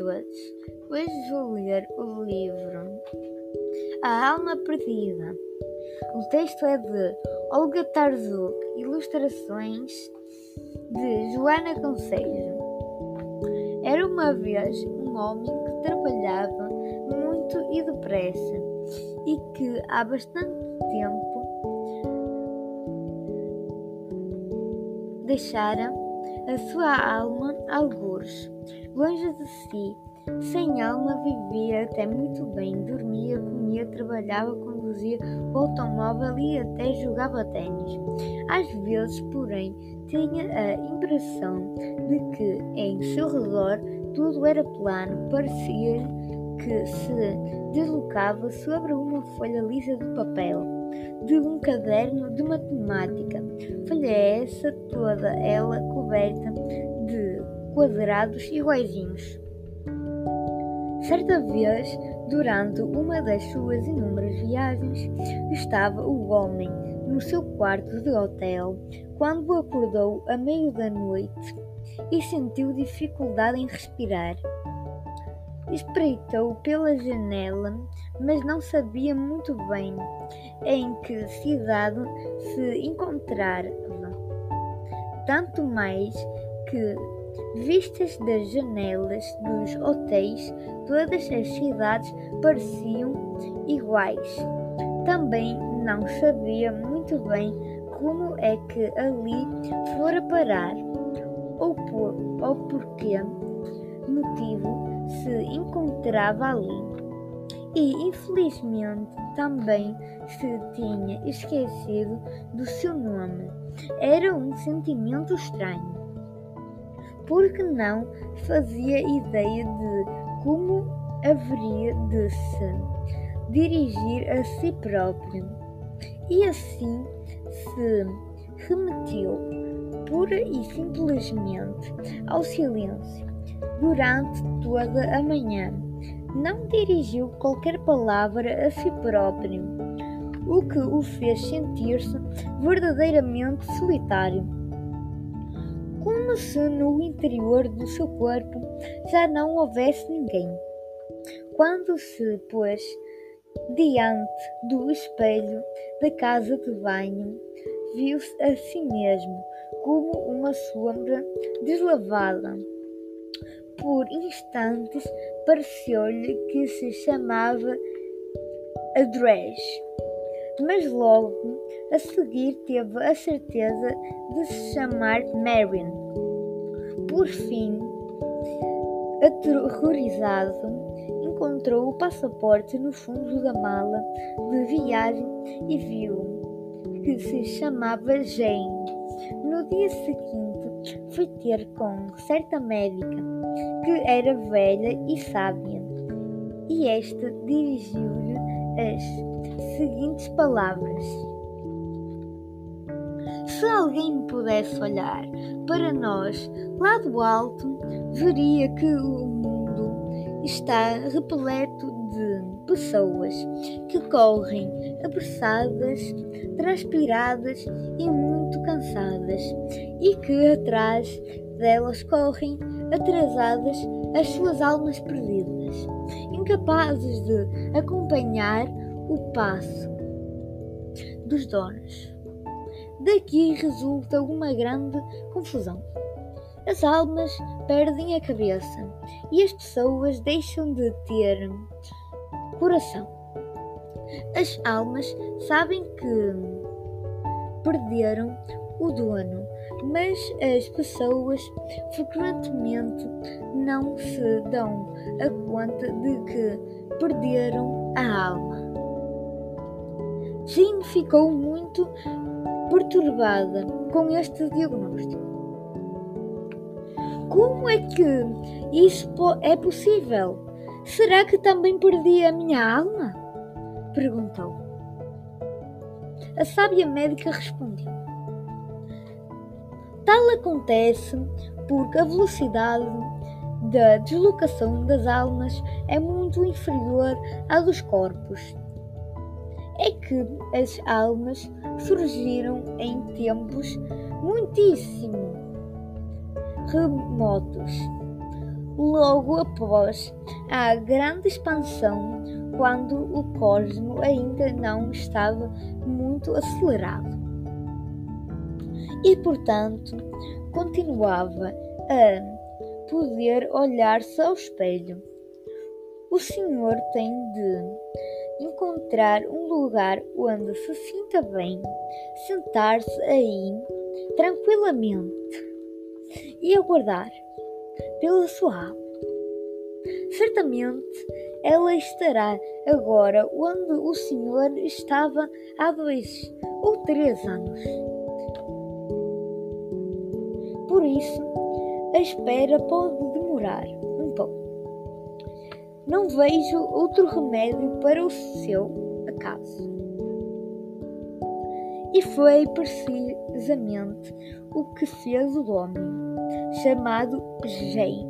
todos! Hoje vou ler o livro A Alma Perdida. O texto é de Olga Tarzuk, ilustrações de Joana Conselho. Era uma vez um homem que trabalhava muito e depressa e que há bastante tempo deixara a sua alma algures, longe de si. Sem alma vivia até muito bem, dormia, comia, trabalhava, conduzia o automóvel e até jogava tênis. Às vezes, porém, tinha a impressão de que em seu redor tudo era plano, parecia que se deslocava sobre uma folha lisa de papel de um caderno de matemática. Folha essa toda ela coberta quadrados iguaizinhos. Certa vez, durante uma das suas inúmeras viagens, estava o homem no seu quarto de hotel quando acordou a meio da noite e sentiu dificuldade em respirar. Espreitou pela janela, mas não sabia muito bem em que cidade se encontrava. Tanto mais que, vistas das janelas dos hotéis, todas as cidades pareciam iguais. Também não sabia muito bem como é que ali fora parar, ou por ou por que motivo se encontrava ali. E infelizmente também se tinha esquecido do seu nome. Era um sentimento estranho, porque não fazia ideia de como haveria de se dirigir a si próprio. E assim se remeteu pura e simplesmente ao silêncio durante toda a manhã. Não dirigiu qualquer palavra a si próprio, o que o fez sentir-se verdadeiramente solitário. Como se no interior do seu corpo já não houvesse ninguém. Quando se pôs diante do espelho da casa de banho, viu-se a si mesmo como uma sombra deslavada. Por instantes pareceu-lhe que se chamava Adres, mas logo a seguir teve a certeza de se chamar Marion. Por fim, aterrorizado, encontrou o passaporte no fundo da mala de viagem e viu que se chamava Jane. No dia seguinte, foi ter com certa médica que era velha e sábia, e esta dirigiu-lhe as seguintes palavras: Se alguém pudesse olhar para nós lá do alto, veria que o mundo está repleto de pessoas que correm apressadas, transpiradas e muito cansadas, e que atrás delas correm atrasadas as suas almas perdidas, incapazes de acompanhar o passo dos donos. Daqui resulta uma grande confusão. As almas perdem a cabeça e as pessoas deixam de ter coração. As almas sabem que perderam o dono, mas as pessoas frequentemente não se dão a conta de que perderam a alma. Jean ficou muito perturbada com este diagnóstico. Como é que isso é possível? Será que também perdi a minha alma? perguntou. A sábia médica respondeu: Tal acontece porque a velocidade da deslocação das almas é muito inferior à dos corpos. É que as almas surgiram em tempos muitíssimo remotos, logo após a grande expansão, quando o cosmo ainda não estava muito acelerado. E, portanto, continuava a poder olhar-se ao espelho. O senhor tem de encontrar um lugar onde se sinta bem, sentar-se aí tranquilamente e aguardar pela sua alma. Certamente ela estará agora onde o Senhor estava há dois ou três anos. Por isso, a espera pode demorar. Não vejo outro remédio para o seu acaso. E foi precisamente o que fez o homem, chamado Jane.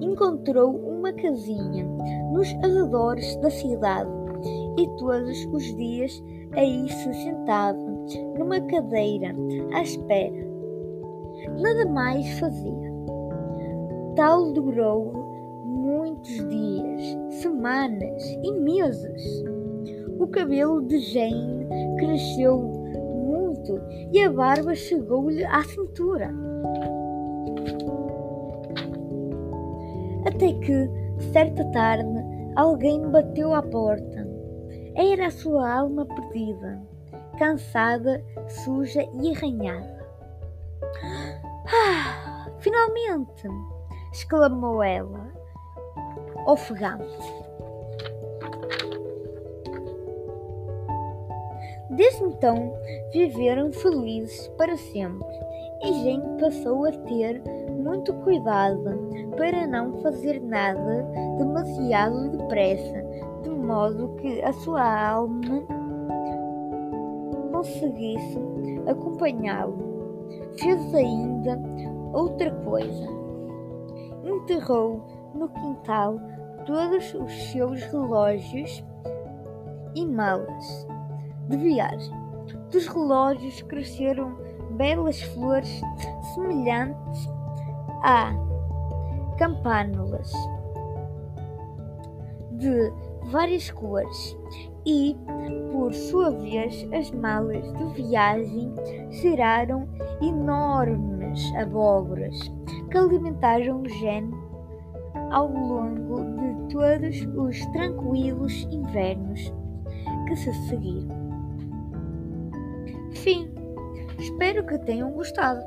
Encontrou uma casinha nos arredores da cidade e todos os dias aí se sentava numa cadeira à espera. Nada mais fazia. Tal durou muitos dias, semanas e meses. O cabelo de Jane cresceu muito e a barba chegou-lhe à cintura. Até que, certa tarde, alguém bateu à porta. Era a sua alma perdida, cansada, suja e arranhada. Ah, finalmente! exclamou ela, ofegante. Desde então viveram felizes para sempre e Jane passou a ter muito cuidado para não fazer nada demasiado depressa, de modo que a sua alma conseguisse acompanhá-lo. Fez ainda outra coisa. Enterrou no quintal todos os seus relógios e malas de viagem. Dos relógios cresceram belas flores semelhantes a campânulas de várias cores e, por sua vez, as malas de viagem geraram enormes abóboras que alimentaram o gene ao longo todos os tranquilos invernos que se seguiram. Fim. Espero que tenham gostado.